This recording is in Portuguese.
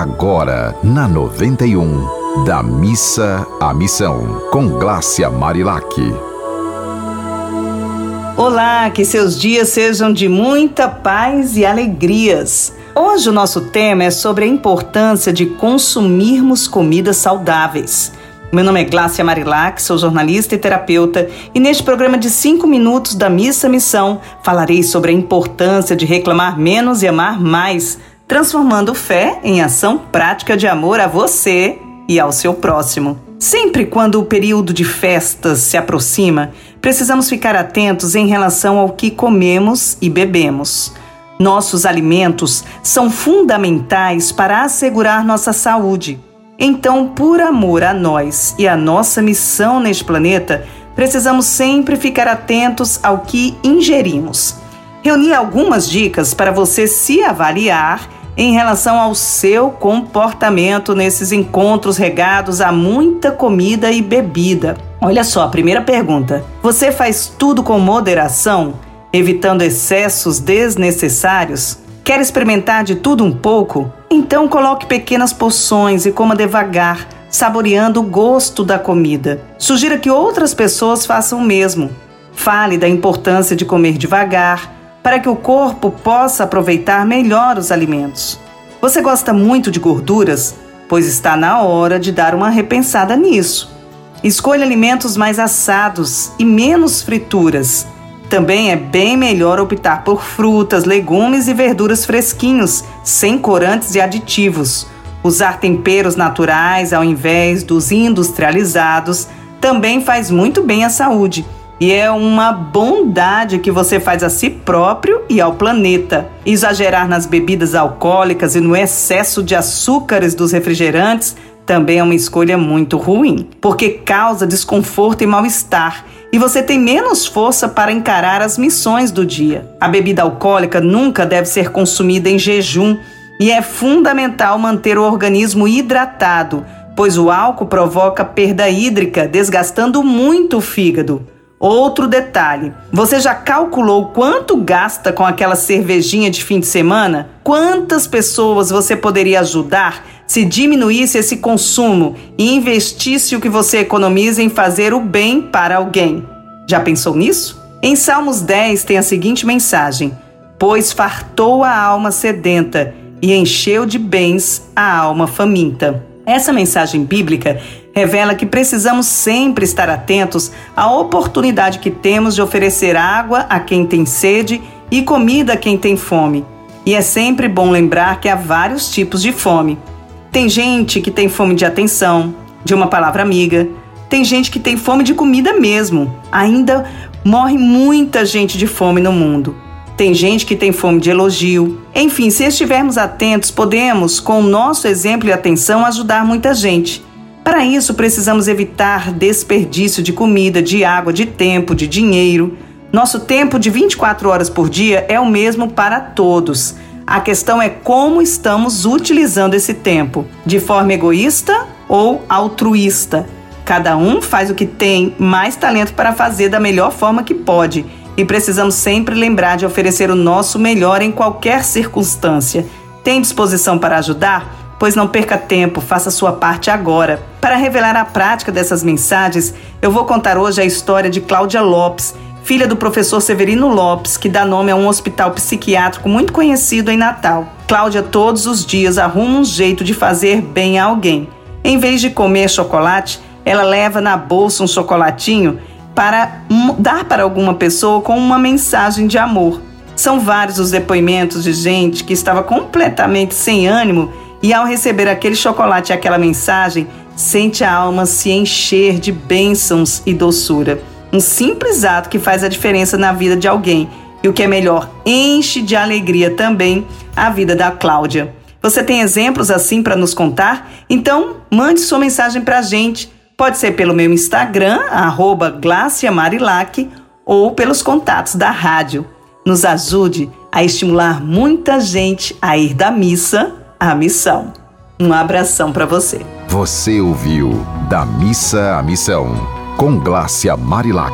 agora na 91, da missa à missão, com Glácia Marilac. Olá, que seus dias sejam de muita paz e alegrias. Hoje o nosso tema é sobre a importância de consumirmos comidas saudáveis. Meu nome é Glácia Marilac, sou jornalista e terapeuta, e neste programa de 5 minutos da Missa Missão falarei sobre a importância de reclamar menos e amar mais transformando fé em ação prática de amor a você e ao seu próximo. Sempre quando o período de festas se aproxima, precisamos ficar atentos em relação ao que comemos e bebemos. Nossos alimentos são fundamentais para assegurar nossa saúde. Então, por amor a nós e a nossa missão neste planeta, precisamos sempre ficar atentos ao que ingerimos. Reuni algumas dicas para você se avaliar em relação ao seu comportamento nesses encontros regados a muita comida e bebida. Olha só, a primeira pergunta: você faz tudo com moderação, evitando excessos desnecessários? Quer experimentar de tudo um pouco? Então coloque pequenas porções e coma devagar, saboreando o gosto da comida. Sugira que outras pessoas façam o mesmo. Fale da importância de comer devagar, para que o corpo possa aproveitar melhor os alimentos. Você gosta muito de gorduras? Pois está na hora de dar uma repensada nisso. Escolha alimentos mais assados e menos frituras. Também é bem melhor optar por frutas, legumes e verduras fresquinhos, sem corantes e aditivos. Usar temperos naturais ao invés dos industrializados também faz muito bem à saúde e é uma bondade que você faz a si próprio e ao planeta. Exagerar nas bebidas alcoólicas e no excesso de açúcares dos refrigerantes também é uma escolha muito ruim, porque causa desconforto e mal-estar e você tem menos força para encarar as missões do dia. A bebida alcoólica nunca deve ser consumida em jejum e é fundamental manter o organismo hidratado, pois o álcool provoca perda hídrica, desgastando muito o fígado. Outro detalhe: você já calculou quanto gasta com aquela cervejinha de fim de semana? Quantas pessoas você poderia ajudar se diminuísse esse consumo e investisse o que você economiza em fazer o bem para alguém? Já pensou nisso? Em Salmos 10 tem a seguinte mensagem: Pois fartou a alma sedenta e encheu de bens a alma faminta. Essa mensagem bíblica revela que precisamos sempre estar atentos à oportunidade que temos de oferecer água a quem tem sede e comida a quem tem fome. E é sempre bom lembrar que há vários tipos de fome. Tem gente que tem fome de atenção, de uma palavra amiga. Tem gente que tem fome de comida mesmo. Ainda morre muita gente de fome no mundo. Tem gente que tem fome de elogio. Enfim, se estivermos atentos, podemos, com o nosso exemplo e atenção, ajudar muita gente. Para isso, precisamos evitar desperdício de comida, de água, de tempo, de dinheiro. Nosso tempo de 24 horas por dia é o mesmo para todos. A questão é como estamos utilizando esse tempo, de forma egoísta ou altruísta. Cada um faz o que tem mais talento para fazer da melhor forma que pode e precisamos sempre lembrar de oferecer o nosso melhor em qualquer circunstância. Tem disposição para ajudar? Pois não perca tempo, faça sua parte agora. Para revelar a prática dessas mensagens, eu vou contar hoje a história de Cláudia Lopes, filha do professor Severino Lopes, que dá nome a um hospital psiquiátrico muito conhecido em Natal. Cláudia todos os dias arruma um jeito de fazer bem a alguém. Em vez de comer chocolate, ela leva na bolsa um chocolatinho para dar para alguma pessoa com uma mensagem de amor. São vários os depoimentos de gente que estava completamente sem ânimo e ao receber aquele chocolate e aquela mensagem, sente a alma se encher de bênçãos e doçura. Um simples ato que faz a diferença na vida de alguém. E o que é melhor, enche de alegria também a vida da Cláudia. Você tem exemplos assim para nos contar? Então, mande sua mensagem para a gente. Pode ser pelo meu Instagram, arroba Marilac, ou pelos contatos da rádio. Nos ajude a estimular muita gente a ir da missa a missão. Um abração para você. Você ouviu Da Missa à Missão, com Glácia Marilac.